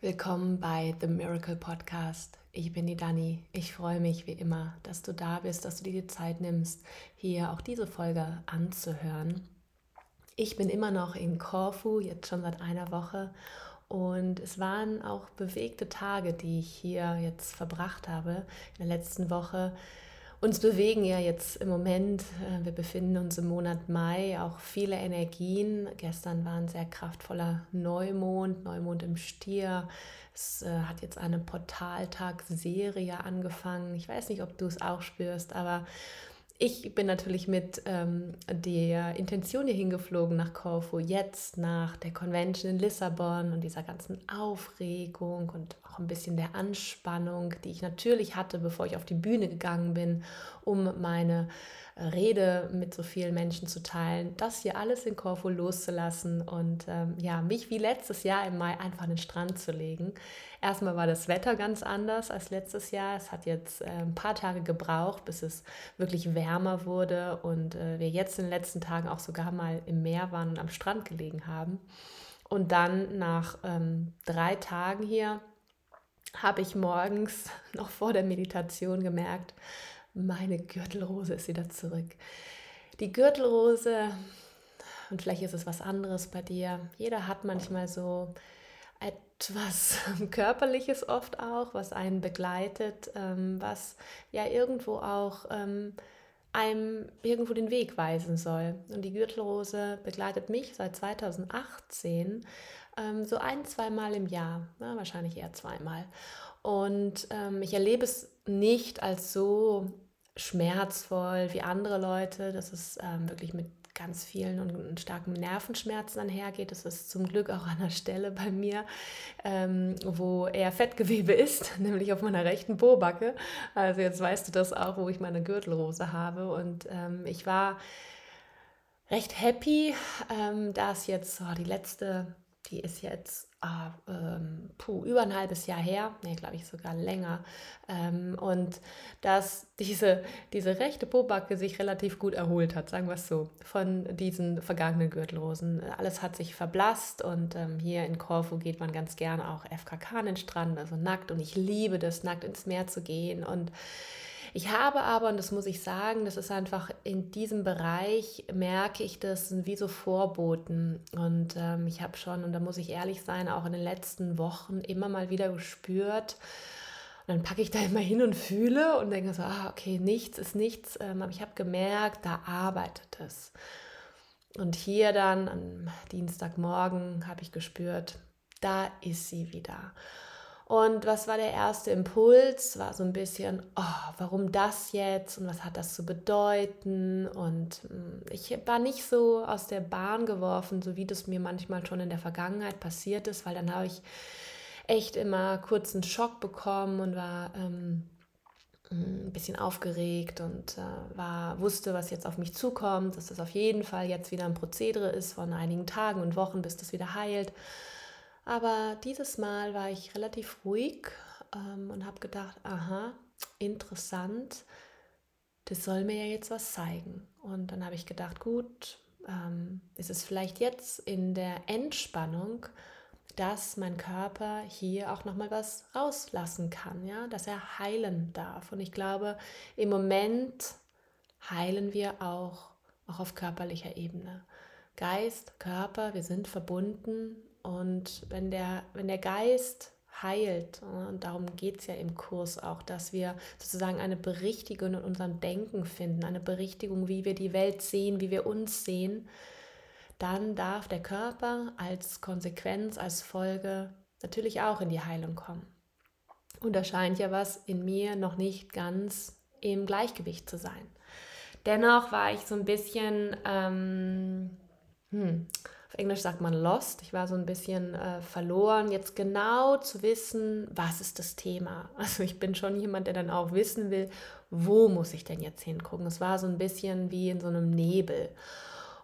Willkommen bei The Miracle Podcast. Ich bin die Dani. Ich freue mich wie immer, dass du da bist, dass du dir die Zeit nimmst, hier auch diese Folge anzuhören. Ich bin immer noch in Korfu, jetzt schon seit einer Woche. Und es waren auch bewegte Tage, die ich hier jetzt verbracht habe in der letzten Woche uns bewegen ja jetzt im Moment, äh, wir befinden uns im Monat Mai, auch viele Energien. Gestern war ein sehr kraftvoller Neumond, Neumond im Stier. Es äh, hat jetzt eine Portaltag-Serie angefangen. Ich weiß nicht, ob du es auch spürst, aber ich bin natürlich mit ähm, der Intention hier hingeflogen nach Corfu, jetzt nach der Convention in Lissabon und dieser ganzen Aufregung und auch ein bisschen der Anspannung, die ich natürlich hatte, bevor ich auf die Bühne gegangen bin, um meine Rede mit so vielen Menschen zu teilen, das hier alles in Korfu loszulassen und ähm, ja, mich wie letztes Jahr im Mai einfach an den Strand zu legen. Erstmal war das Wetter ganz anders als letztes Jahr. Es hat jetzt äh, ein paar Tage gebraucht, bis es wirklich wärmer wurde und äh, wir jetzt in den letzten Tagen auch sogar mal im Meer waren und am Strand gelegen haben. Und dann nach ähm, drei Tagen hier habe ich morgens noch vor der Meditation gemerkt, meine Gürtelrose ist wieder zurück. Die Gürtelrose, und vielleicht ist es was anderes bei dir, jeder hat manchmal so etwas Körperliches oft auch, was einen begleitet, ähm, was ja irgendwo auch ähm, einem irgendwo den Weg weisen soll. Und die Gürtelrose begleitet mich seit 2018 ähm, so ein, zweimal im Jahr, na, wahrscheinlich eher zweimal. Und ich erlebe es nicht als so schmerzvoll wie andere Leute, dass es ähm, wirklich mit ganz vielen und starken Nervenschmerzen einhergeht. Das ist zum Glück auch an der Stelle bei mir, ähm, wo eher Fettgewebe ist, nämlich auf meiner rechten Pobacke. Also jetzt weißt du das auch, wo ich meine Gürtelrose habe. Und ähm, ich war recht happy, ähm, dass jetzt oh, die letzte die ist jetzt ah, ähm, puh, über ein halbes Jahr her, nee, glaube ich sogar länger. Ähm, und dass diese, diese rechte Pobacke sich relativ gut erholt hat, sagen wir es so, von diesen vergangenen Gürtelrosen. Alles hat sich verblasst und ähm, hier in Korfu geht man ganz gerne auch FKK an den Strand, also nackt. Und ich liebe das, nackt ins Meer zu gehen und ich habe aber, und das muss ich sagen, das ist einfach in diesem Bereich, merke ich, das wie so Vorboten. Und ähm, ich habe schon, und da muss ich ehrlich sein, auch in den letzten Wochen immer mal wieder gespürt, und dann packe ich da immer hin und fühle und denke so, ah, okay, nichts ist nichts. Ähm, aber ich habe gemerkt, da arbeitet es. Und hier dann am Dienstagmorgen habe ich gespürt, da ist sie wieder. Und was war der erste Impuls? War so ein bisschen, oh, warum das jetzt und was hat das zu bedeuten? Und hm, ich war nicht so aus der Bahn geworfen, so wie das mir manchmal schon in der Vergangenheit passiert ist, weil dann habe ich echt immer kurz einen Schock bekommen und war ähm, hm, ein bisschen aufgeregt und äh, war, wusste, was jetzt auf mich zukommt, dass das auf jeden Fall jetzt wieder ein Prozedere ist von einigen Tagen und Wochen, bis das wieder heilt. Aber dieses Mal war ich relativ ruhig ähm, und habe gedacht, aha, interessant, das soll mir ja jetzt was zeigen. Und dann habe ich gedacht, gut, ähm, ist es vielleicht jetzt in der Entspannung, dass mein Körper hier auch nochmal was rauslassen kann, ja, dass er heilen darf. Und ich glaube, im Moment heilen wir auch, auch auf körperlicher Ebene. Geist, Körper, wir sind verbunden und wenn der, wenn der Geist heilt, und darum geht es ja im Kurs auch, dass wir sozusagen eine Berichtigung in unserem Denken finden, eine Berichtigung, wie wir die Welt sehen, wie wir uns sehen, dann darf der Körper als Konsequenz, als Folge natürlich auch in die Heilung kommen. Und da scheint ja was in mir noch nicht ganz im Gleichgewicht zu sein. Dennoch war ich so ein bisschen, ähm, hm, auf Englisch sagt man lost. Ich war so ein bisschen äh, verloren, jetzt genau zu wissen, was ist das Thema. Also ich bin schon jemand, der dann auch wissen will, wo muss ich denn jetzt hingucken. Es war so ein bisschen wie in so einem Nebel.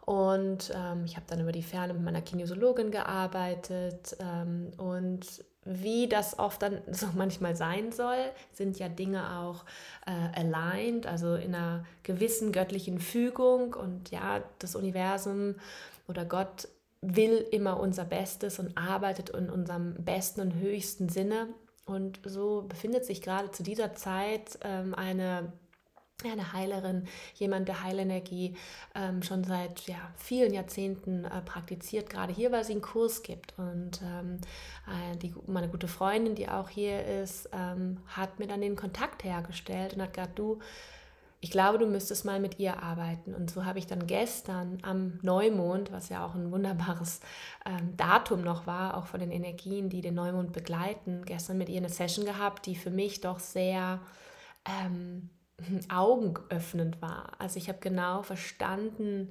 Und ähm, ich habe dann über die Ferne mit meiner Kinesiologin gearbeitet ähm, und wie das oft dann so manchmal sein soll, sind ja Dinge auch äh, aligned, also in einer gewissen göttlichen Fügung und ja, das Universum oder Gott will immer unser Bestes und arbeitet in unserem besten und höchsten Sinne. Und so befindet sich gerade zu dieser Zeit ähm, eine eine Heilerin, jemand, der Heilenergie ähm, schon seit ja, vielen Jahrzehnten äh, praktiziert, gerade hier, weil sie einen Kurs gibt. Und ähm, äh, die, meine gute Freundin, die auch hier ist, ähm, hat mir dann den Kontakt hergestellt und hat gesagt, du, ich glaube, du müsstest mal mit ihr arbeiten. Und so habe ich dann gestern am Neumond, was ja auch ein wunderbares ähm, Datum noch war, auch von den Energien, die den Neumond begleiten, gestern mit ihr eine Session gehabt, die für mich doch sehr ähm, augenöffnend war. Also ich habe genau verstanden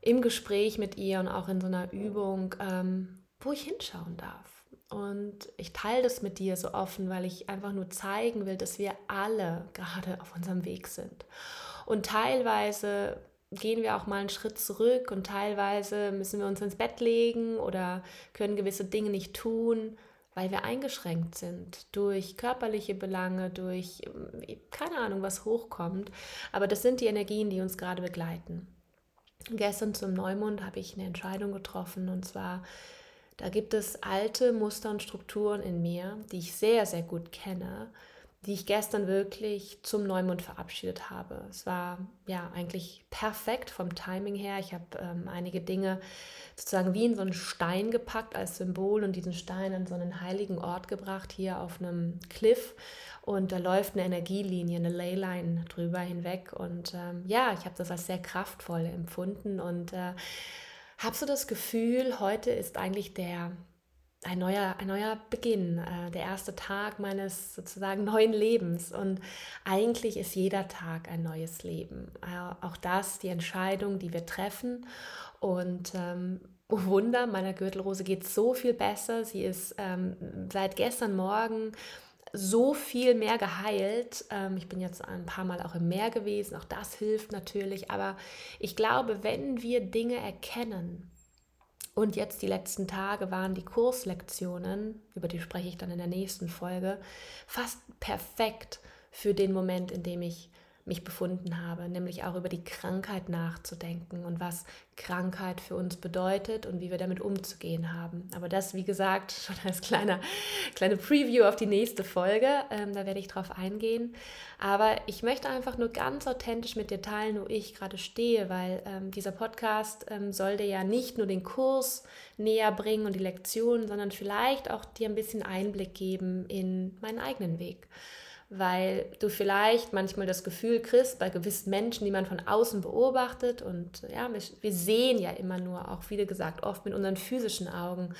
im Gespräch mit ihr und auch in so einer Übung, ähm, wo ich hinschauen darf. Und ich teile das mit dir so offen, weil ich einfach nur zeigen will, dass wir alle gerade auf unserem Weg sind. Und teilweise gehen wir auch mal einen Schritt zurück und teilweise müssen wir uns ins Bett legen oder können gewisse Dinge nicht tun, weil wir eingeschränkt sind durch körperliche Belange, durch keine Ahnung, was hochkommt. Aber das sind die Energien, die uns gerade begleiten. Gestern zum Neumond habe ich eine Entscheidung getroffen und zwar da gibt es alte Muster und Strukturen in mir, die ich sehr, sehr gut kenne, die ich gestern wirklich zum Neumond verabschiedet habe. Es war ja eigentlich perfekt vom Timing her. Ich habe ähm, einige Dinge sozusagen wie in so einen Stein gepackt als Symbol und diesen Stein an so einen heiligen Ort gebracht, hier auf einem Cliff. Und da läuft eine Energielinie, eine Leyline drüber hinweg. Und ähm, ja, ich habe das als sehr kraftvoll empfunden und äh, habe so das Gefühl, heute ist eigentlich der ein neuer, ein neuer Beginn, äh, der erste Tag meines sozusagen neuen Lebens. Und eigentlich ist jeder Tag ein neues Leben. Äh, auch das, die Entscheidung, die wir treffen. Und ähm, oh Wunder, meiner Gürtelrose geht so viel besser. Sie ist ähm, seit gestern Morgen so viel mehr geheilt. Ähm, ich bin jetzt ein paar Mal auch im Meer gewesen, auch das hilft natürlich. Aber ich glaube, wenn wir Dinge erkennen, und jetzt die letzten Tage waren die Kurslektionen, über die spreche ich dann in der nächsten Folge, fast perfekt für den Moment, in dem ich mich befunden habe, nämlich auch über die Krankheit nachzudenken und was Krankheit für uns bedeutet und wie wir damit umzugehen haben. Aber das, wie gesagt, schon als kleiner, kleine Preview auf die nächste Folge. Ähm, da werde ich drauf eingehen. Aber ich möchte einfach nur ganz authentisch mit dir teilen, wo ich gerade stehe, weil ähm, dieser Podcast ähm, soll dir ja nicht nur den Kurs näher bringen und die Lektionen, sondern vielleicht auch dir ein bisschen Einblick geben in meinen eigenen Weg weil du vielleicht manchmal das Gefühl kriegst, bei gewissen Menschen, die man von außen beobachtet, und ja, wir sehen ja immer nur, auch wie gesagt, oft mit unseren physischen Augen,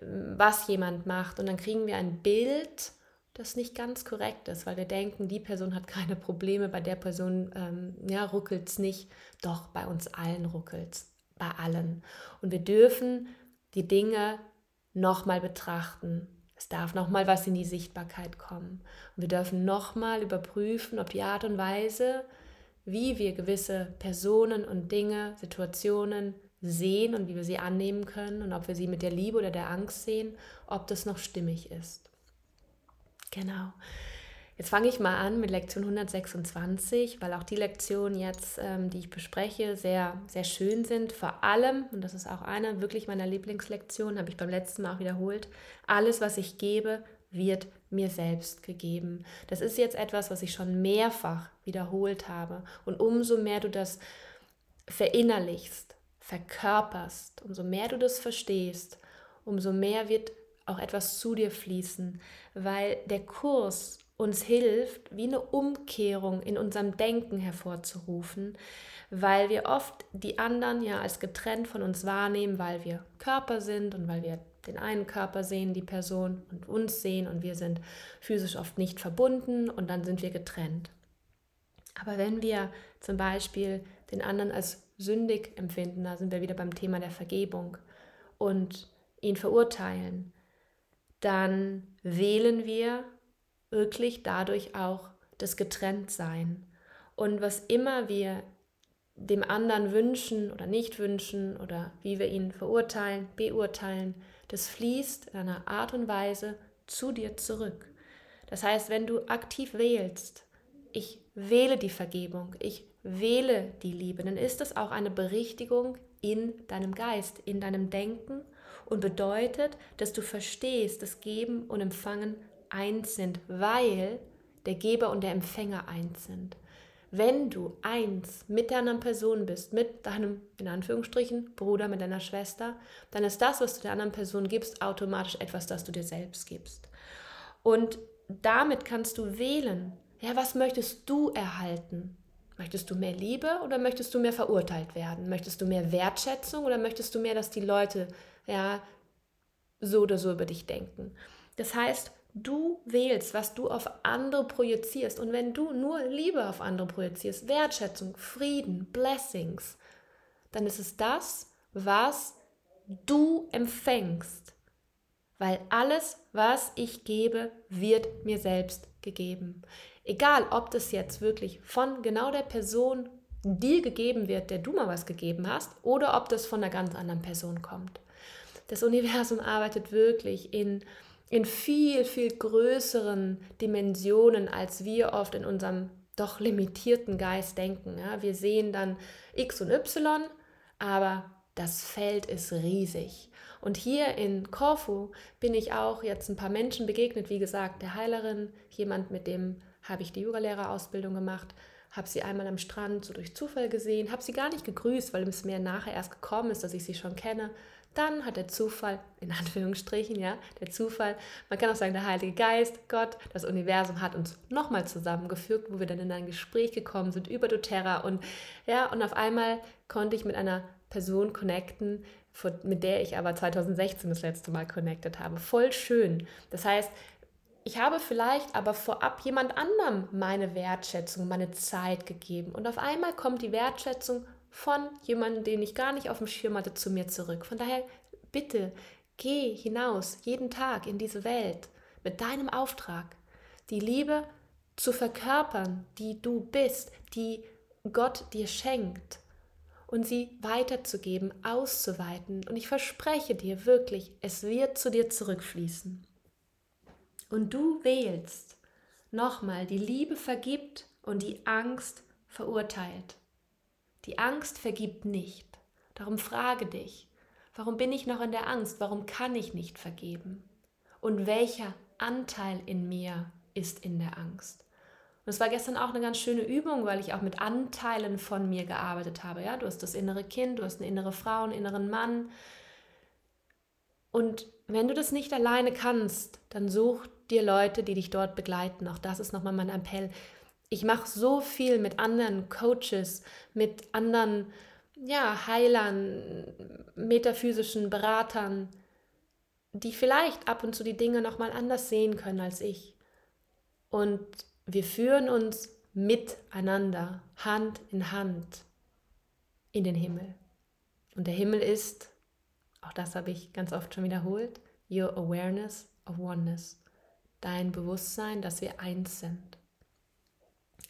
was jemand macht. Und dann kriegen wir ein Bild, das nicht ganz korrekt ist, weil wir denken, die Person hat keine Probleme, bei der Person ähm, ja, ruckelt es nicht. Doch, bei uns allen ruckelt es, bei allen. Und wir dürfen die Dinge nochmal betrachten es darf nochmal was in die Sichtbarkeit kommen. Und wir dürfen nochmal überprüfen, ob die Art und Weise, wie wir gewisse Personen und Dinge, Situationen sehen und wie wir sie annehmen können und ob wir sie mit der Liebe oder der Angst sehen, ob das noch stimmig ist. Genau. Jetzt fange ich mal an mit Lektion 126, weil auch die Lektionen jetzt, ähm, die ich bespreche, sehr, sehr schön sind. Vor allem, und das ist auch eine wirklich meiner Lieblingslektionen, habe ich beim letzten Mal auch wiederholt, alles, was ich gebe, wird mir selbst gegeben. Das ist jetzt etwas, was ich schon mehrfach wiederholt habe. Und umso mehr du das verinnerlichst, verkörperst, umso mehr du das verstehst, umso mehr wird auch etwas zu dir fließen, weil der Kurs uns hilft, wie eine Umkehrung in unserem Denken hervorzurufen, weil wir oft die anderen ja als getrennt von uns wahrnehmen, weil wir Körper sind und weil wir den einen Körper sehen, die Person und uns sehen und wir sind physisch oft nicht verbunden und dann sind wir getrennt. Aber wenn wir zum Beispiel den anderen als sündig empfinden, da sind wir wieder beim Thema der Vergebung und ihn verurteilen, dann wählen wir wirklich dadurch auch das Getrenntsein. Und was immer wir dem anderen wünschen oder nicht wünschen oder wie wir ihn verurteilen, beurteilen, das fließt in einer Art und Weise zu dir zurück. Das heißt, wenn du aktiv wählst, ich wähle die Vergebung, ich wähle die Liebe, dann ist das auch eine Berichtigung in deinem Geist, in deinem Denken und bedeutet, dass du verstehst, dass Geben und Empfangen eins sind, weil der Geber und der Empfänger eins sind. Wenn du eins mit der anderen Person bist, mit deinem, in Anführungsstrichen, Bruder, mit deiner Schwester, dann ist das, was du der anderen Person gibst, automatisch etwas, das du dir selbst gibst. Und damit kannst du wählen, ja, was möchtest du erhalten? Möchtest du mehr Liebe oder möchtest du mehr verurteilt werden? Möchtest du mehr Wertschätzung oder möchtest du mehr, dass die Leute ja so oder so über dich denken? Das heißt, du wählst, was du auf andere projizierst. Und wenn du nur Liebe auf andere projizierst, Wertschätzung, Frieden, Blessings, dann ist es das, was du empfängst. Weil alles, was ich gebe, wird mir selbst gegeben. Egal, ob das jetzt wirklich von genau der Person dir gegeben wird, der du mal was gegeben hast, oder ob das von einer ganz anderen Person kommt. Das Universum arbeitet wirklich in, in viel, viel größeren Dimensionen, als wir oft in unserem doch limitierten Geist denken. Ja, wir sehen dann X und Y, aber das Feld ist riesig. Und hier in Korfu bin ich auch jetzt ein paar Menschen begegnet, wie gesagt, der Heilerin, jemand, mit dem habe ich die Yogalehrerausbildung gemacht, habe sie einmal am Strand so durch Zufall gesehen, habe sie gar nicht gegrüßt, weil es mir nachher erst gekommen ist, dass ich sie schon kenne. Dann hat der Zufall, in Anführungsstrichen, ja, der Zufall, man kann auch sagen, der Heilige Geist, Gott, das Universum hat uns nochmal zusammengefügt, wo wir dann in ein Gespräch gekommen sind über doTERRA und ja, und auf einmal konnte ich mit einer Person connecten, mit der ich aber 2016 das letzte Mal connected habe. Voll schön. Das heißt, ich habe vielleicht aber vorab jemand anderem meine Wertschätzung, meine Zeit gegeben. Und auf einmal kommt die Wertschätzung von jemandem, den ich gar nicht auf dem Schirm hatte, zu mir zurück. Von daher, bitte, geh hinaus jeden Tag in diese Welt mit deinem Auftrag, die Liebe zu verkörpern, die du bist, die Gott dir schenkt und sie weiterzugeben, auszuweiten. Und ich verspreche dir wirklich, es wird zu dir zurückfließen und du wählst, nochmal, die Liebe vergibt und die Angst verurteilt. Die Angst vergibt nicht. Darum frage dich, warum bin ich noch in der Angst? Warum kann ich nicht vergeben? Und welcher Anteil in mir ist in der Angst? Und es war gestern auch eine ganz schöne Übung, weil ich auch mit Anteilen von mir gearbeitet habe. Ja, du hast das innere Kind, du hast eine innere Frau, einen inneren Mann. Und wenn du das nicht alleine kannst, dann such dir Leute, die dich dort begleiten. Auch das ist nochmal mein Appell. Ich mache so viel mit anderen Coaches, mit anderen ja, Heilern, metaphysischen Beratern, die vielleicht ab und zu die Dinge nochmal anders sehen können als ich. Und wir führen uns miteinander, Hand in Hand, in den Himmel. Und der Himmel ist, auch das habe ich ganz oft schon wiederholt, your awareness of oneness dein Bewusstsein, dass wir eins sind.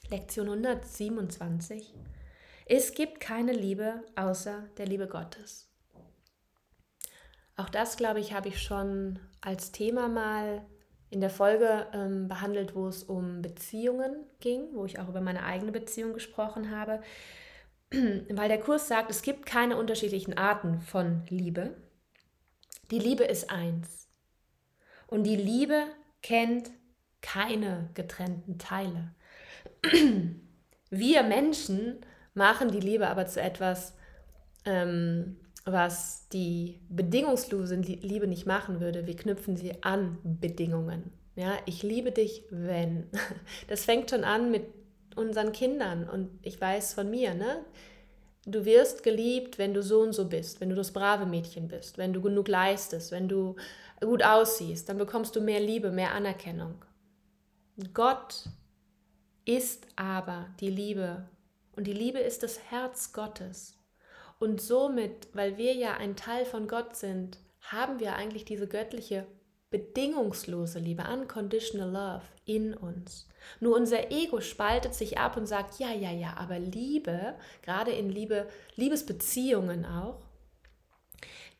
Lektion 127. Es gibt keine Liebe außer der Liebe Gottes. Auch das, glaube ich, habe ich schon als Thema mal in der Folge ähm, behandelt, wo es um Beziehungen ging, wo ich auch über meine eigene Beziehung gesprochen habe. Weil der Kurs sagt, es gibt keine unterschiedlichen Arten von Liebe. Die Liebe ist eins. Und die Liebe kennt keine getrennten Teile. Wir Menschen machen die Liebe aber zu etwas, ähm, was die bedingungslose Liebe nicht machen würde. Wir knüpfen sie an Bedingungen. Ja, ich liebe dich, wenn. Das fängt schon an mit unseren Kindern und ich weiß von mir, ne? Du wirst geliebt, wenn du so und so bist, wenn du das brave Mädchen bist, wenn du genug leistest, wenn du gut aussiehst, dann bekommst du mehr Liebe, mehr Anerkennung. Gott ist aber die Liebe und die Liebe ist das Herz Gottes. Und somit, weil wir ja ein Teil von Gott sind, haben wir eigentlich diese göttliche bedingungslose Liebe, unconditional love in uns. Nur unser Ego spaltet sich ab und sagt, ja, ja, ja, aber Liebe, gerade in Liebe, Liebesbeziehungen auch,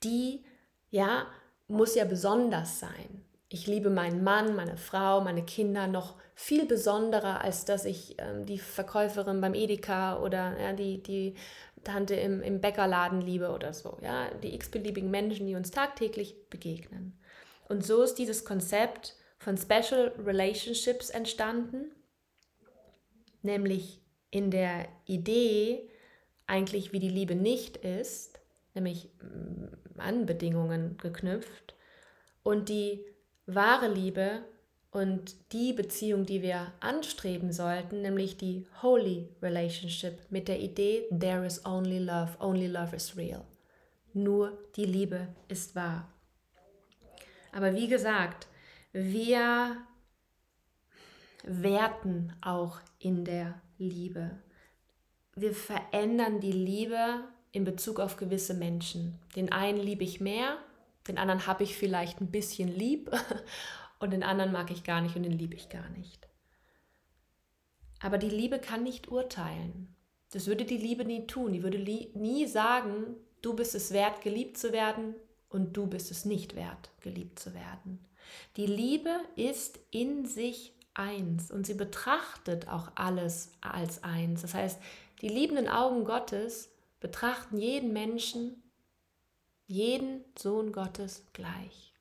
die ja muss ja besonders sein. Ich liebe meinen Mann, meine Frau, meine Kinder noch viel besonderer, als dass ich ähm, die Verkäuferin beim Edeka oder ja, die, die Tante im, im Bäckerladen liebe oder so. Ja? Die x-beliebigen Menschen, die uns tagtäglich begegnen. Und so ist dieses Konzept von Special Relationships entstanden, nämlich in der Idee, eigentlich wie die Liebe nicht ist, nämlich mm, an Bedingungen geknüpft. Und die wahre Liebe und die Beziehung, die wir anstreben sollten, nämlich die Holy Relationship mit der Idee, there is only love, only love is real. Nur die Liebe ist wahr. Aber wie gesagt, wir werten auch in der Liebe. Wir verändern die Liebe in Bezug auf gewisse Menschen. Den einen liebe ich mehr, den anderen habe ich vielleicht ein bisschen lieb und den anderen mag ich gar nicht und den liebe ich gar nicht. Aber die Liebe kann nicht urteilen. Das würde die Liebe nie tun. Die würde nie sagen, du bist es wert, geliebt zu werden und du bist es nicht wert, geliebt zu werden. Die Liebe ist in sich eins und sie betrachtet auch alles als eins. Das heißt, die liebenden Augen Gottes betrachten jeden Menschen, jeden Sohn Gottes gleich.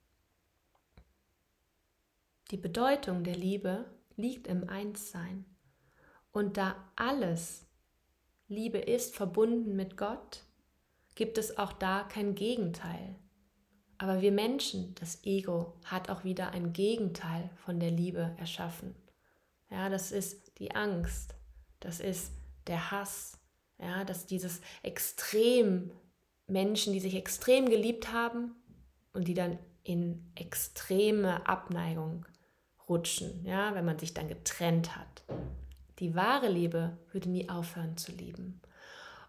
Die Bedeutung der Liebe liegt im Einssein. Und da alles Liebe ist verbunden mit Gott, gibt es auch da kein Gegenteil. Aber wir Menschen, das Ego, hat auch wieder ein Gegenteil von der Liebe erschaffen. Ja, das ist die Angst, das ist der Hass, ja, dass dieses Extrem Menschen, die sich extrem geliebt haben und die dann in extreme Abneigung rutschen, ja, wenn man sich dann getrennt hat. Die wahre Liebe würde nie aufhören zu lieben.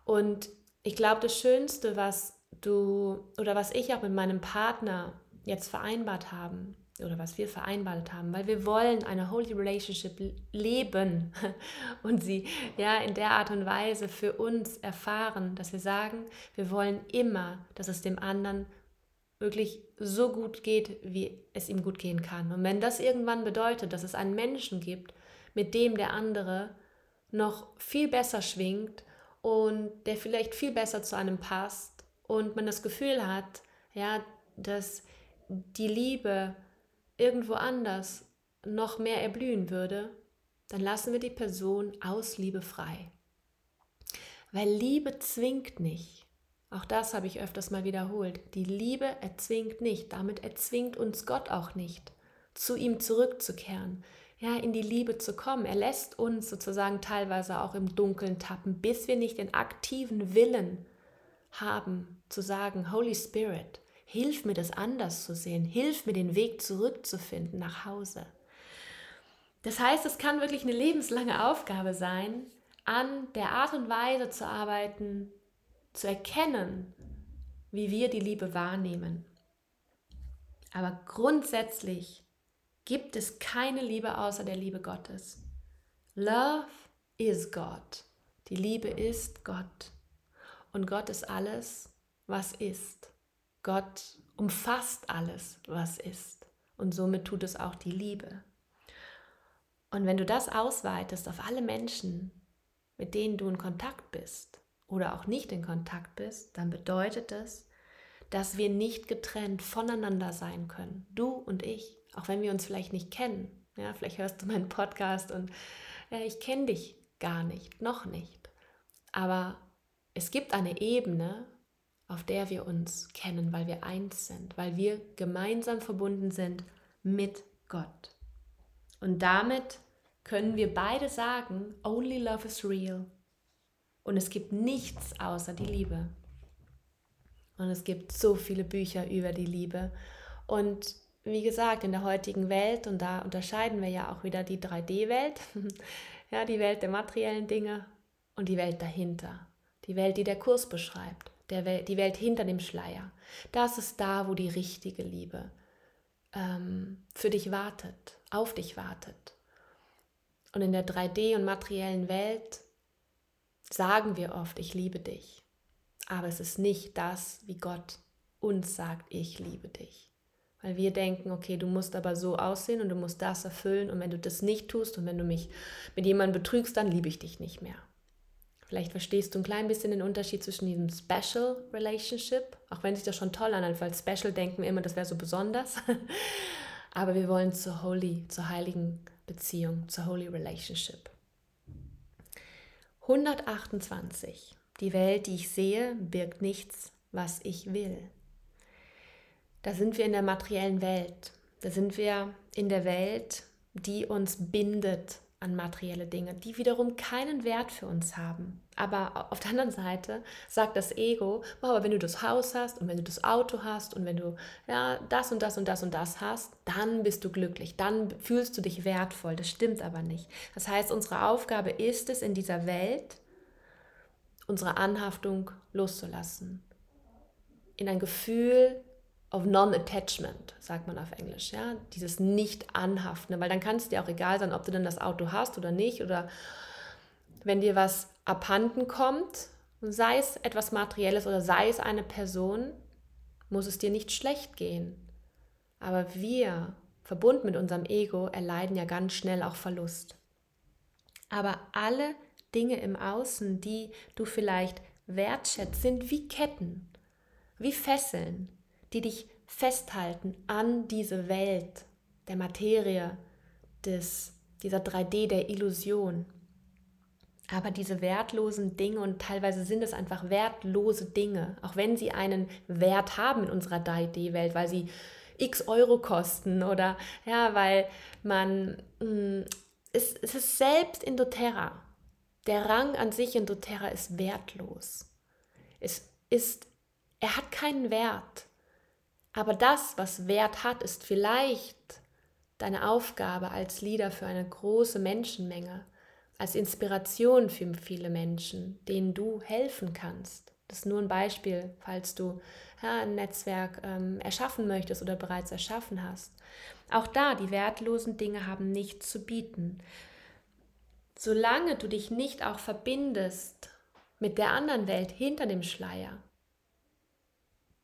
Und ich glaube, das Schönste, was du oder was ich auch mit meinem Partner jetzt vereinbart haben oder was wir vereinbart haben, weil wir wollen eine Holy Relationship leben und sie ja in der Art und Weise für uns erfahren, dass wir sagen, wir wollen immer, dass es dem anderen wirklich so gut geht, wie es ihm gut gehen kann. Und wenn das irgendwann bedeutet, dass es einen Menschen gibt, mit dem der andere noch viel besser schwingt und der vielleicht viel besser zu einem passt, und man das Gefühl hat, ja, dass die Liebe irgendwo anders noch mehr erblühen würde, dann lassen wir die Person aus Liebe frei. Weil Liebe zwingt nicht. Auch das habe ich öfters mal wiederholt. Die Liebe erzwingt nicht. Damit erzwingt uns Gott auch nicht, zu ihm zurückzukehren, ja, in die Liebe zu kommen. Er lässt uns sozusagen teilweise auch im Dunkeln tappen, bis wir nicht den aktiven Willen haben, zu sagen, Holy Spirit, hilf mir das anders zu sehen, hilf mir den Weg zurückzufinden nach Hause. Das heißt, es kann wirklich eine lebenslange Aufgabe sein, an der Art und Weise zu arbeiten, zu erkennen, wie wir die Liebe wahrnehmen. Aber grundsätzlich gibt es keine Liebe außer der Liebe Gottes. Love is God. Die Liebe ist Gott. Und Gott ist alles, was ist. Gott umfasst alles, was ist. Und somit tut es auch die Liebe. Und wenn du das ausweitest auf alle Menschen, mit denen du in Kontakt bist oder auch nicht in Kontakt bist, dann bedeutet es, dass wir nicht getrennt voneinander sein können. Du und ich, auch wenn wir uns vielleicht nicht kennen. Ja, vielleicht hörst du meinen Podcast und ja, ich kenne dich gar nicht, noch nicht. Aber es gibt eine Ebene, auf der wir uns kennen, weil wir eins sind, weil wir gemeinsam verbunden sind mit Gott. Und damit können wir beide sagen, only love is real. Und es gibt nichts außer die Liebe. Und es gibt so viele Bücher über die Liebe. Und wie gesagt, in der heutigen Welt, und da unterscheiden wir ja auch wieder die 3D-Welt, ja, die Welt der materiellen Dinge und die Welt dahinter die Welt, die der Kurs beschreibt, Welt, die Welt hinter dem Schleier. Das ist da, wo die richtige Liebe ähm, für dich wartet, auf dich wartet. Und in der 3D und materiellen Welt sagen wir oft, ich liebe dich. Aber es ist nicht das, wie Gott uns sagt, ich liebe dich. Weil wir denken, okay, du musst aber so aussehen und du musst das erfüllen und wenn du das nicht tust und wenn du mich mit jemandem betrügst, dann liebe ich dich nicht mehr. Vielleicht verstehst du ein klein bisschen den Unterschied zwischen diesem Special Relationship, auch wenn sich das schon toll anhört, weil Special denken wir immer, das wäre so besonders. Aber wir wollen zur Holy, zur heiligen Beziehung, zur Holy Relationship. 128. Die Welt, die ich sehe, birgt nichts, was ich will. Da sind wir in der materiellen Welt. Da sind wir in der Welt, die uns bindet an materielle Dinge, die wiederum keinen Wert für uns haben. Aber auf der anderen Seite sagt das Ego, oh, aber wenn du das Haus hast und wenn du das Auto hast und wenn du ja, das und das und das und das hast, dann bist du glücklich, dann fühlst du dich wertvoll. Das stimmt aber nicht. Das heißt, unsere Aufgabe ist es in dieser Welt, unsere Anhaftung loszulassen. In ein Gefühl of Non-Attachment, sagt man auf Englisch, ja, dieses Nicht-Anhaften, weil dann kann es dir auch egal sein, ob du denn das Auto hast oder nicht oder wenn dir was abhanden kommt, sei es etwas Materielles oder sei es eine Person, muss es dir nicht schlecht gehen. Aber wir, verbunden mit unserem Ego, erleiden ja ganz schnell auch Verlust. Aber alle Dinge im Außen, die du vielleicht wertschätzt, sind wie Ketten, wie Fesseln die dich festhalten an diese Welt der Materie, des, dieser 3D der Illusion. Aber diese wertlosen Dinge und teilweise sind es einfach wertlose Dinge, auch wenn sie einen Wert haben in unserer 3D-Welt, weil sie x Euro kosten oder ja, weil man, mh, mm, es, es ist selbst in doTERRA. Der Rang an sich in doTERRA ist wertlos. Es ist, er hat keinen Wert. Aber das, was Wert hat, ist vielleicht deine Aufgabe als Leader für eine große Menschenmenge, als Inspiration für viele Menschen, denen du helfen kannst. Das ist nur ein Beispiel, falls du ja, ein Netzwerk ähm, erschaffen möchtest oder bereits erschaffen hast. Auch da, die wertlosen Dinge haben nichts zu bieten. Solange du dich nicht auch verbindest mit der anderen Welt hinter dem Schleier,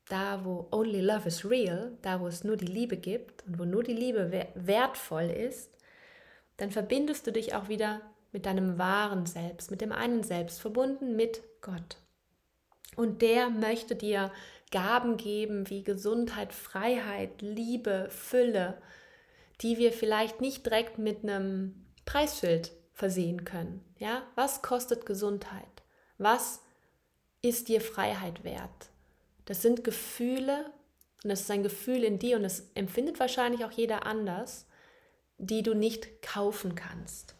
da wo only love is real, da wo es nur die Liebe gibt und wo nur die Liebe wertvoll ist, dann verbindest du dich auch wieder mit deinem wahren Selbst, mit dem einen Selbst, verbunden mit Gott. Und der möchte dir Gaben geben wie Gesundheit, Freiheit, Liebe, Fülle, die wir vielleicht nicht direkt mit einem Preisschild versehen können. Ja, was kostet Gesundheit? Was ist dir Freiheit wert? Das sind Gefühle und das ist ein Gefühl in dir und das empfindet wahrscheinlich auch jeder anders, die du nicht kaufen kannst.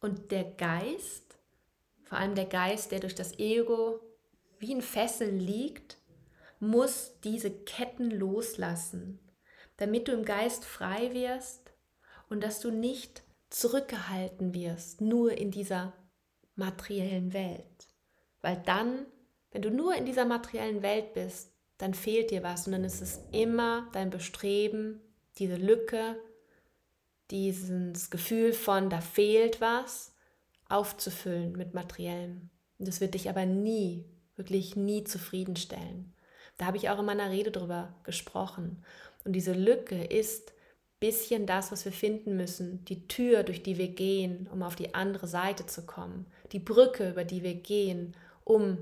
Und der Geist, vor allem der Geist, der durch das Ego wie in Fesseln liegt, muss diese Ketten loslassen, damit du im Geist frei wirst und dass du nicht zurückgehalten wirst, nur in dieser materiellen Welt. Weil dann wenn du nur in dieser materiellen Welt bist, dann fehlt dir was und dann ist es immer dein Bestreben, diese Lücke, dieses Gefühl von, da fehlt was, aufzufüllen mit materiellem. Und das wird dich aber nie, wirklich nie zufriedenstellen. Da habe ich auch in meiner Rede drüber gesprochen. Und diese Lücke ist bisschen das, was wir finden müssen, die Tür, durch die wir gehen, um auf die andere Seite zu kommen, die Brücke, über die wir gehen, um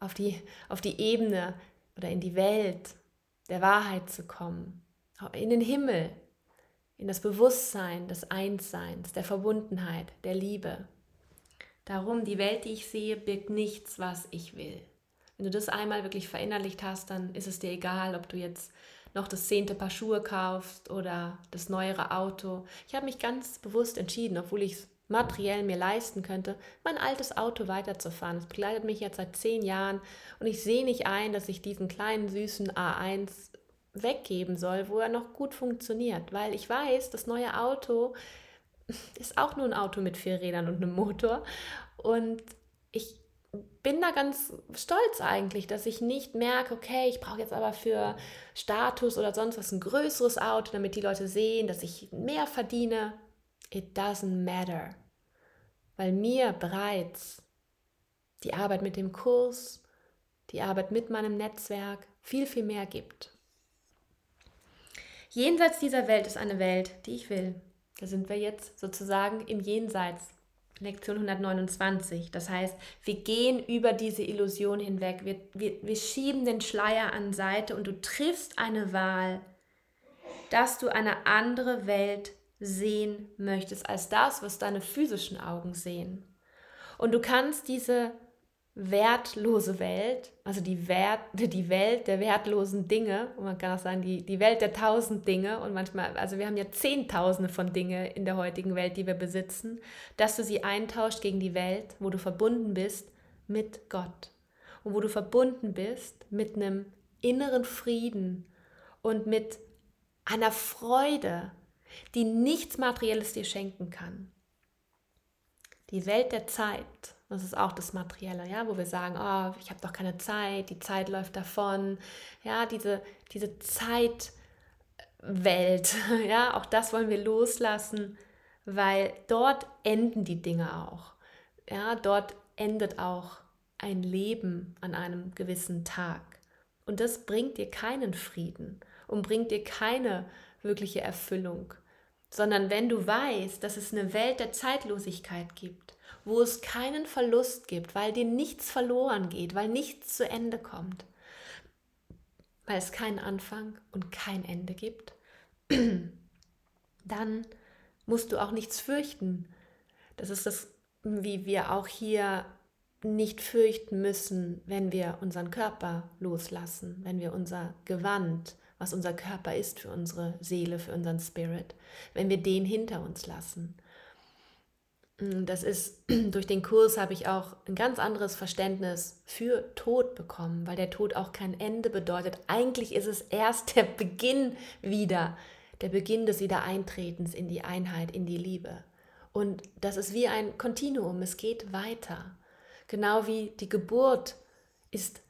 auf die, auf die Ebene oder in die Welt der Wahrheit zu kommen, in den Himmel, in das Bewusstsein des Einsseins, der Verbundenheit, der Liebe. Darum, die Welt, die ich sehe, birgt nichts, was ich will. Wenn du das einmal wirklich verinnerlicht hast, dann ist es dir egal, ob du jetzt noch das zehnte Paar Schuhe kaufst oder das neuere Auto. Ich habe mich ganz bewusst entschieden, obwohl ich es materiell mir leisten könnte, mein altes Auto weiterzufahren. Es begleitet mich jetzt seit zehn Jahren und ich sehe nicht ein, dass ich diesen kleinen süßen A1 weggeben soll, wo er noch gut funktioniert, weil ich weiß, das neue Auto ist auch nur ein Auto mit vier Rädern und einem Motor und ich bin da ganz stolz eigentlich, dass ich nicht merke, okay, ich brauche jetzt aber für Status oder sonst was ein größeres Auto, damit die Leute sehen, dass ich mehr verdiene. It doesn't matter weil mir bereits die Arbeit mit dem Kurs, die Arbeit mit meinem Netzwerk viel, viel mehr gibt. Jenseits dieser Welt ist eine Welt, die ich will. Da sind wir jetzt sozusagen im Jenseits. Lektion 129. Das heißt, wir gehen über diese Illusion hinweg. Wir, wir, wir schieben den Schleier an Seite und du triffst eine Wahl, dass du eine andere Welt sehen möchtest als das, was deine physischen Augen sehen. Und du kannst diese wertlose Welt, also die, Wert, die Welt der wertlosen Dinge, und man kann auch sagen, die, die Welt der tausend Dinge, und manchmal, also wir haben ja Zehntausende von Dinge in der heutigen Welt, die wir besitzen, dass du sie eintauscht gegen die Welt, wo du verbunden bist mit Gott und wo du verbunden bist mit einem inneren Frieden und mit einer Freude, die nichts Materielles dir schenken kann. Die Welt der Zeit, das ist auch das Materielle, ja, wo wir sagen, oh, ich habe doch keine Zeit, die Zeit läuft davon. Ja, diese, diese Zeitwelt, ja, auch das wollen wir loslassen, weil dort enden die Dinge auch. Ja, dort endet auch ein Leben an einem gewissen Tag. Und das bringt dir keinen Frieden und bringt dir keine wirkliche Erfüllung, sondern wenn du weißt, dass es eine Welt der Zeitlosigkeit gibt, wo es keinen Verlust gibt, weil dir nichts verloren geht, weil nichts zu Ende kommt, weil es keinen Anfang und kein Ende gibt, dann musst du auch nichts fürchten. Das ist das, wie wir auch hier nicht fürchten müssen, wenn wir unseren Körper loslassen, wenn wir unser Gewand was unser Körper ist für unsere Seele, für unseren Spirit, wenn wir den hinter uns lassen. Mm, das ist, durch den Kurs habe ich auch ein ganz anderes Verständnis für Tod bekommen, weil der Tod auch kein Ende bedeutet. Eigentlich ist es erst der Beginn wieder, der Beginn des Wiedereintretens in die Einheit, in die Liebe. Und das ist wie ein Kontinuum, es geht weiter. Genau wie die Geburt ist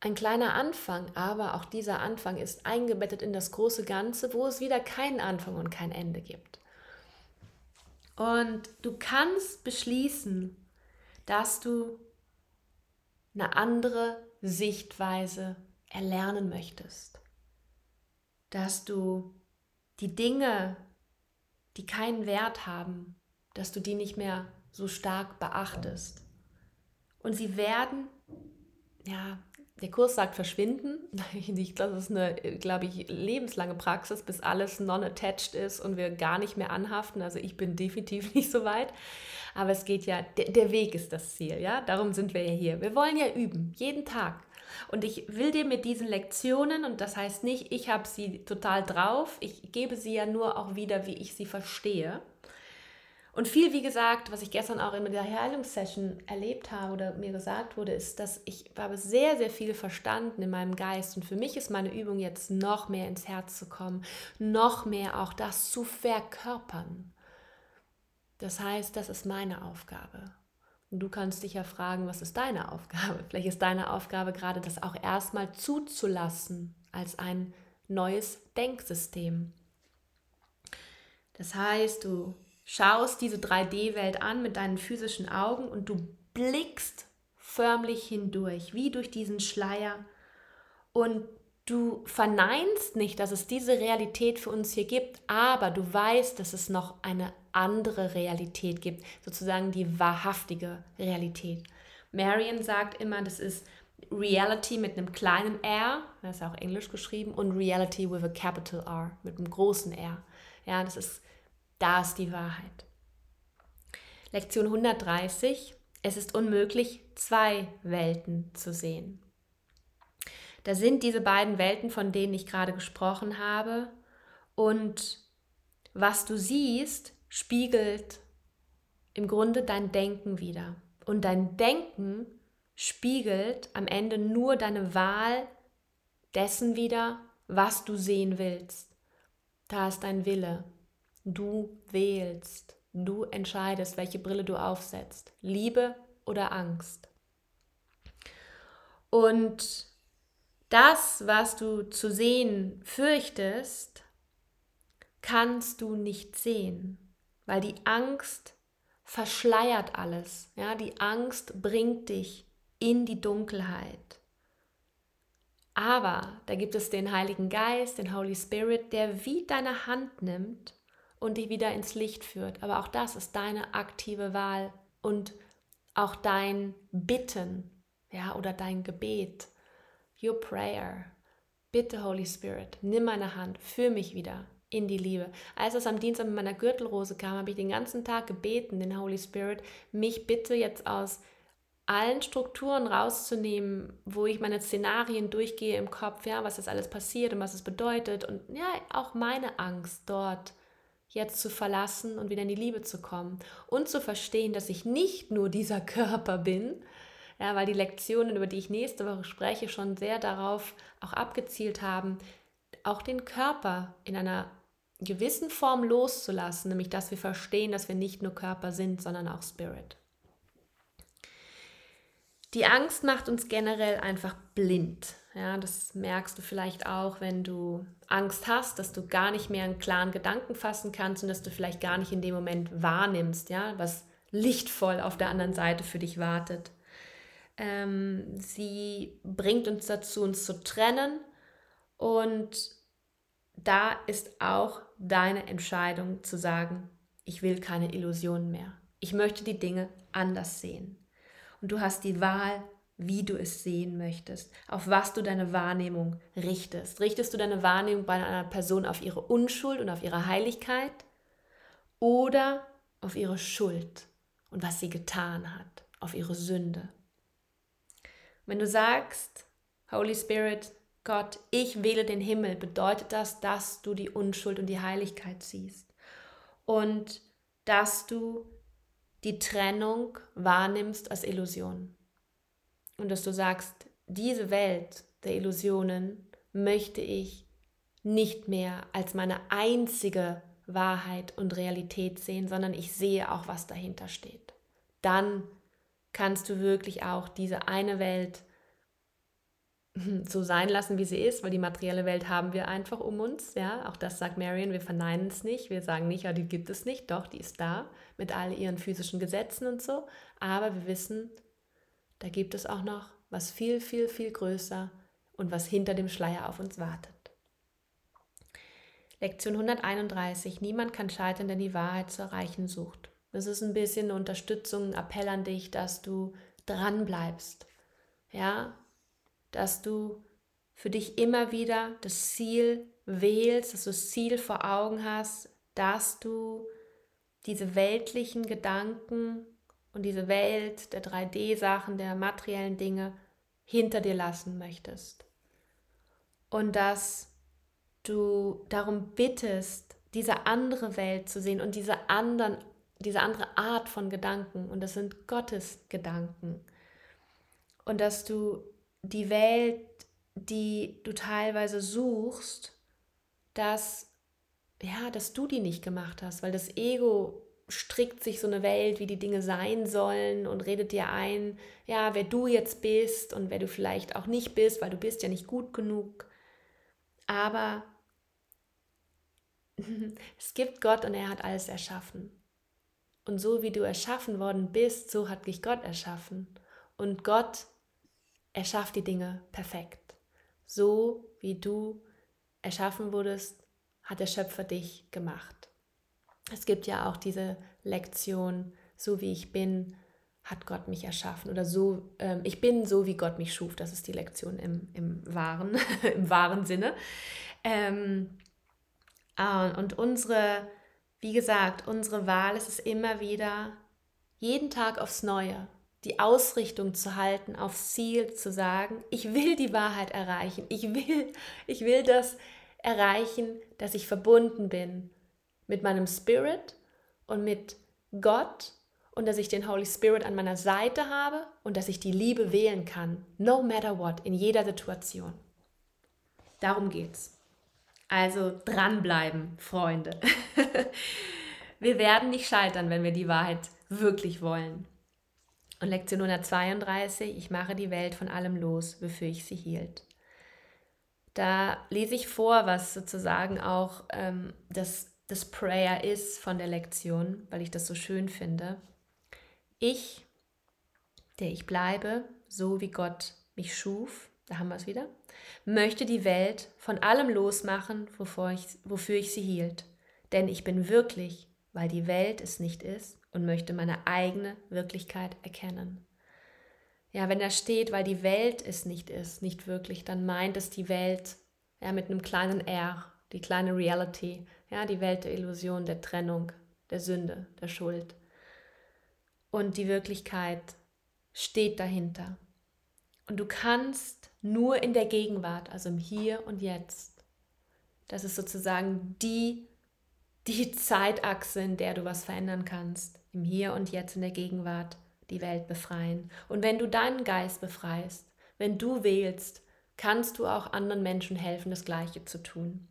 ein kleiner Anfang, aber auch dieser Anfang ist eingebettet in das große Ganze, wo es wieder keinen Anfang und kein Ende gibt. Und du kannst beschließen, dass du eine andere Sichtweise erlernen möchtest. Dass du die Dinge, die keinen Wert haben, dass du die nicht mehr so stark beachtest. Und sie werden, ja, der Kurs sagt verschwinden. Ich das ist eine, glaube ich, lebenslange Praxis, bis alles non-attached ist und wir gar nicht mehr anhaften. Also ich bin definitiv nicht so weit. Aber es geht ja, der, der Weg ist das Ziel, ja. Darum sind wir ja hier. Wir wollen ja üben, jeden Tag. Und ich will dir mit diesen Lektionen, und das heißt nicht, ich habe sie total drauf, ich gebe sie ja nur auch wieder, wie ich sie verstehe. Und viel, wie gesagt, was ich gestern auch in der Heilungssession erlebt habe oder mir gesagt wurde, ist, dass ich habe sehr, sehr viel verstanden in meinem Geist. Und für mich ist meine Übung jetzt noch mehr ins Herz zu kommen, noch mehr auch das zu verkörpern. Das heißt, das ist meine Aufgabe. Und du kannst dich ja fragen, was ist deine Aufgabe? Vielleicht ist deine Aufgabe gerade, das auch erstmal zuzulassen als ein neues Denksystem. Das heißt, du schaust diese 3D-Welt an mit deinen physischen Augen und du blickst förmlich hindurch, wie durch diesen Schleier. Und du verneinst nicht, dass es diese Realität für uns hier gibt, aber du weißt, dass es noch eine andere Realität gibt, sozusagen die wahrhaftige Realität. Marion sagt immer, das ist Reality mit einem kleinen R, das ist auch Englisch geschrieben, und Reality with a capital R, mit einem großen R. Ja, das ist da ist die Wahrheit. Lektion 130. Es ist unmöglich, zwei Welten zu sehen. Da sind diese beiden Welten, von denen ich gerade gesprochen habe. Und was du siehst, spiegelt im Grunde dein Denken wieder. Und dein Denken spiegelt am Ende nur deine Wahl dessen wieder, was du sehen willst. Da ist dein Wille. Du wählst, du entscheidest, welche Brille du aufsetzt, Liebe oder Angst. Und das, was du zu sehen fürchtest, kannst du nicht sehen, weil die Angst verschleiert alles. Ja, die Angst bringt dich in die Dunkelheit. Aber da gibt es den Heiligen Geist, den Holy Spirit, der wie deine Hand nimmt und dich wieder ins Licht führt. Aber auch das ist deine aktive Wahl, und auch dein Bitten, ja, oder dein Gebet, your prayer. Bitte, Holy Spirit, nimm meine Hand, führ mich wieder in die Liebe. Als es am Dienstag mit meiner Gürtelrose kam, habe ich den ganzen Tag gebeten, den Holy Spirit, mich bitte jetzt aus allen Strukturen rauszunehmen, wo ich meine Szenarien durchgehe im Kopf, ja, was das alles passiert und was es bedeutet und ja, auch meine Angst dort jetzt zu verlassen und wieder in die Liebe zu kommen und zu verstehen, dass ich nicht nur dieser Körper bin, ja, weil die Lektionen, über die ich nächste Woche spreche, schon sehr darauf auch abgezielt haben, auch den Körper in einer gewissen Form loszulassen, nämlich dass wir verstehen, dass wir nicht nur Körper sind, sondern auch Spirit. Die Angst macht uns generell einfach blind. Ja, das merkst du vielleicht auch, wenn du Angst hast, dass du gar nicht mehr einen klaren Gedanken fassen kannst und dass du vielleicht gar nicht in dem Moment wahrnimmst, ja, was lichtvoll auf der anderen Seite für dich wartet. Ähm, sie bringt uns dazu, uns zu trennen und da ist auch deine Entscheidung zu sagen, ich will keine Illusionen mehr. Ich möchte die Dinge anders sehen und du hast die Wahl, wie du es sehen möchtest, auf was du deine Wahrnehmung richtest. Richtest du deine Wahrnehmung bei einer Person auf ihre Unschuld und auf ihre Heiligkeit oder auf ihre Schuld und was sie getan hat, auf ihre Sünde? Wenn du sagst, Holy Spirit, Gott, ich wähle den Himmel, bedeutet das, dass du die Unschuld und die Heiligkeit siehst und dass du die Trennung wahrnimmst als Illusion. Und dass du sagst, diese Welt der Illusionen möchte ich nicht mehr als meine einzige Wahrheit und Realität sehen, sondern ich sehe auch, was dahinter steht. Dann kannst du wirklich auch diese eine Welt so sein lassen, wie sie ist, weil die materielle Welt haben wir einfach um uns. Ja, auch das sagt Marion. Wir verneinen es nicht. Wir sagen nicht, ja, die gibt es nicht. Doch, die ist da mit all ihren physischen Gesetzen und so. Aber wir wissen, da gibt es auch noch was viel, viel, viel größer und was hinter dem Schleier auf uns wartet. Lektion 131. Niemand kann scheitern, der die Wahrheit zu erreichen sucht. Das ist ein bisschen eine Unterstützung, ein Appell an dich, dass du dran bleibst. Ja, dass du für dich immer wieder das Ziel wählst, dass du das Ziel vor Augen hast, dass du diese weltlichen Gedanken und diese Welt der 3D-Sachen, der materiellen Dinge hinter dir lassen möchtest. Und dass du darum bittest, diese andere Welt zu sehen und diese anderen, diese andere Art von Gedanken. Und das sind Gottes Gedanken. Und dass du die Welt, die du teilweise suchst, dass ja, dass du die nicht gemacht hast, weil das Ego strickt sich so eine Welt, wie die Dinge sein sollen und redet dir ein, ja, wer du jetzt bist und wer du vielleicht auch nicht bist, weil du bist ja nicht gut genug. Aber es gibt Gott und er hat alles erschaffen. Und so wie du erschaffen worden bist, so hat dich Gott erschaffen. Und Gott er schafft die Dinge perfekt. So wie du erschaffen wurdest, hat der Schöpfer dich gemacht. Es gibt ja auch diese Lektion, so wie ich bin, hat Gott mich erschaffen. Oder so, ähm, ich bin so, wie Gott mich schuf. Das ist die Lektion im, im, wahren, im wahren Sinne. Ähm, äh, und unsere, wie gesagt, unsere Wahl ist es immer wieder, jeden Tag aufs Neue die Ausrichtung zu halten, aufs Ziel zu sagen, ich will die Wahrheit erreichen, ich will, ich will das erreichen, dass ich verbunden bin mit meinem Spirit und mit Gott und dass ich den Holy Spirit an meiner Seite habe und dass ich die Liebe wählen kann, no matter what, in jeder Situation. Darum geht's. Also dranbleiben, Freunde. wir werden nicht scheitern, wenn wir die Wahrheit wirklich wollen. Und Lektion 132, ich mache die Welt von allem los, wofür ich sie hielt. Da lese ich vor, was sozusagen auch ähm, das, das Prayer ist von der Lektion, weil ich das so schön finde. Ich, der ich bleibe, so wie Gott mich schuf, da haben wir es wieder, möchte die Welt von allem losmachen, wovor ich, wofür ich sie hielt. Denn ich bin wirklich, weil die Welt es nicht ist, und möchte meine eigene Wirklichkeit erkennen. Ja, wenn da steht, weil die Welt es nicht ist, nicht wirklich, dann meint es die Welt ja, mit einem kleinen R, die kleine Reality, ja, die Welt der Illusion, der Trennung, der Sünde, der Schuld. Und die Wirklichkeit steht dahinter. Und du kannst nur in der Gegenwart, also im Hier und Jetzt, das ist sozusagen die, die Zeitachse, in der du was verändern kannst, im Hier und Jetzt in der Gegenwart die Welt befreien. Und wenn du deinen Geist befreist, wenn du wählst, kannst du auch anderen Menschen helfen, das Gleiche zu tun.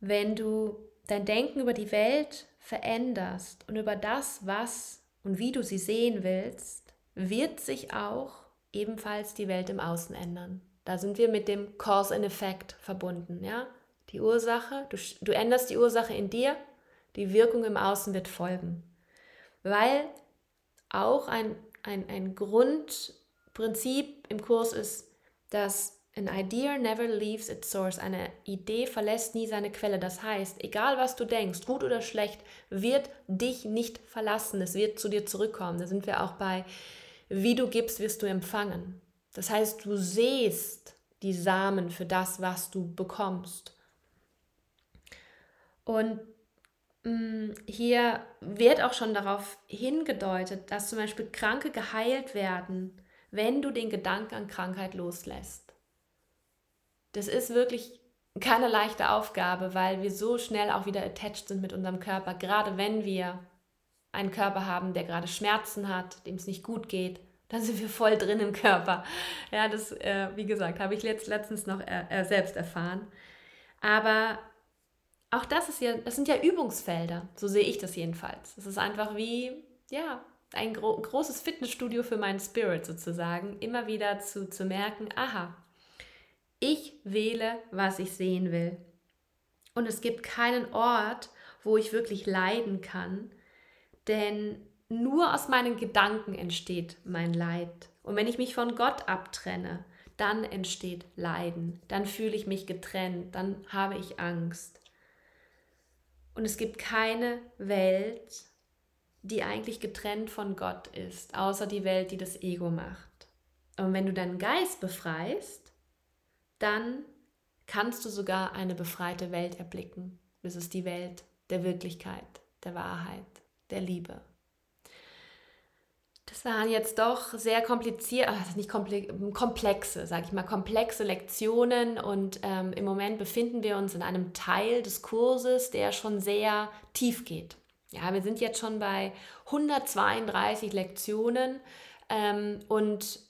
Wenn du dein Denken über die Welt veränderst und über das, was und wie du sie sehen willst, wird sich auch ebenfalls die Welt im Außen ändern. Da sind wir mit dem Cause and Effect verbunden. Ja? Die Ursache, du, du änderst die Ursache in dir, die Wirkung im Außen wird folgen weil auch ein, ein, ein Grundprinzip im Kurs ist, dass an idea never leaves its source. Eine Idee verlässt nie seine Quelle. Das heißt, egal was du denkst, gut oder schlecht, wird dich nicht verlassen. Es wird zu dir zurückkommen. Da sind wir auch bei, wie du gibst, wirst du empfangen. Das heißt, du siehst die Samen für das, was du bekommst. Und Mm, hier wird auch schon darauf hingedeutet, dass zum Beispiel Kranke geheilt werden, wenn du den Gedanken an Krankheit loslässt. Das ist wirklich keine leichte Aufgabe, weil wir so schnell auch wieder attached sind mit unserem Körper, gerade wenn wir einen Körper haben, der gerade Schmerzen hat, dem es nicht gut geht, dann sind wir voll drin im Körper. Ja, das, äh, wie gesagt, habe ich letzt, letztens noch äh, selbst erfahren. Aber auch das ist ja, das sind ja Übungsfelder, so sehe ich das jedenfalls. Es ist einfach wie, ja, ein gro großes Fitnessstudio für meinen Spirit sozusagen, immer wieder zu, zu merken, aha, ich wähle, was ich sehen will. Und es gibt keinen Ort, wo ich wirklich leiden kann, denn nur aus meinen Gedanken entsteht mein Leid. Und wenn ich mich von Gott abtrenne, dann entsteht Leiden, dann fühle ich mich getrennt, dann habe ich Angst. Und es gibt keine Welt, die eigentlich getrennt von Gott ist, außer die Welt, die das Ego macht. Und wenn du deinen Geist befreist, dann kannst du sogar eine befreite Welt erblicken. Das ist die Welt der Wirklichkeit, der Wahrheit, der Liebe. Das waren jetzt doch sehr komplizierte, also nicht komplexe, sage ich mal, komplexe Lektionen und ähm, im Moment befinden wir uns in einem Teil des Kurses, der schon sehr tief geht. Ja, wir sind jetzt schon bei 132 Lektionen ähm, und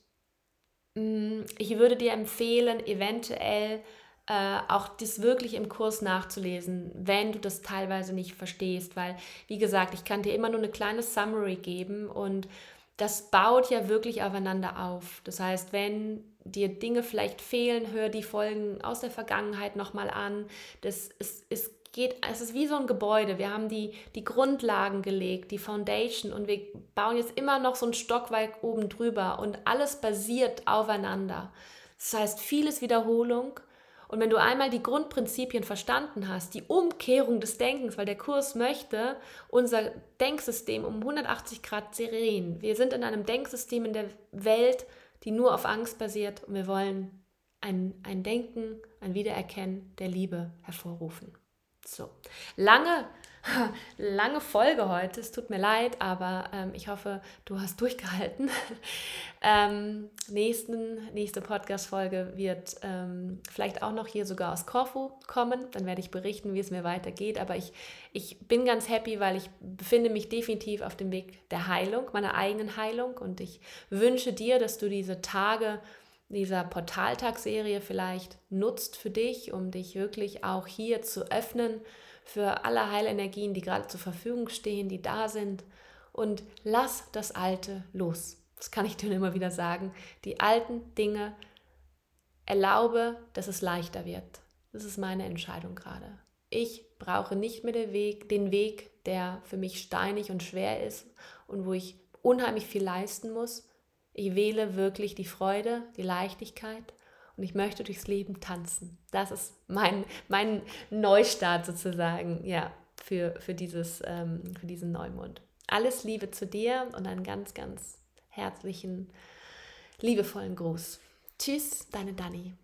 ich würde dir empfehlen, eventuell äh, auch das wirklich im Kurs nachzulesen, wenn du das teilweise nicht verstehst, weil, wie gesagt, ich kann dir immer nur eine kleine Summary geben und das baut ja wirklich aufeinander auf. Das heißt, wenn dir Dinge vielleicht fehlen, hör die Folgen aus der Vergangenheit nochmal an. Das ist, es geht, es ist wie so ein Gebäude. Wir haben die, die Grundlagen gelegt, die Foundation und wir bauen jetzt immer noch so ein Stockwerk oben drüber und alles basiert aufeinander. Das heißt, vieles Wiederholung, und wenn du einmal die Grundprinzipien verstanden hast, die Umkehrung des Denkens, weil der Kurs möchte unser Denksystem um 180 Grad drehen. Wir sind in einem Denksystem in der Welt, die nur auf Angst basiert und wir wollen ein, ein Denken, ein Wiedererkennen der Liebe hervorrufen. So, lange lange Folge heute. Es tut mir leid, aber ähm, ich hoffe, du hast durchgehalten. ähm, nächsten, nächste Podcast-Folge wird ähm, vielleicht auch noch hier sogar aus Korfu kommen. Dann werde ich berichten, wie es mir weitergeht. Aber ich, ich bin ganz happy, weil ich befinde mich definitiv auf dem Weg der Heilung, meiner eigenen Heilung. Und ich wünsche dir, dass du diese Tage dieser Portaltag-Serie vielleicht nutzt für dich, um dich wirklich auch hier zu öffnen für alle Heilenergien, die gerade zur Verfügung stehen, die da sind. Und lass das Alte los. Das kann ich dir immer wieder sagen. Die alten Dinge erlaube, dass es leichter wird. Das ist meine Entscheidung gerade. Ich brauche nicht mehr den Weg, den Weg, der für mich steinig und schwer ist und wo ich unheimlich viel leisten muss. Ich wähle wirklich die Freude, die Leichtigkeit und ich möchte durchs Leben tanzen. Das ist mein, mein Neustart sozusagen, ja. für, für, dieses, ähm, für diesen Neumond. Alles Liebe zu dir und einen ganz, ganz herzlichen, liebevollen Gruß. Tschüss, deine Dani.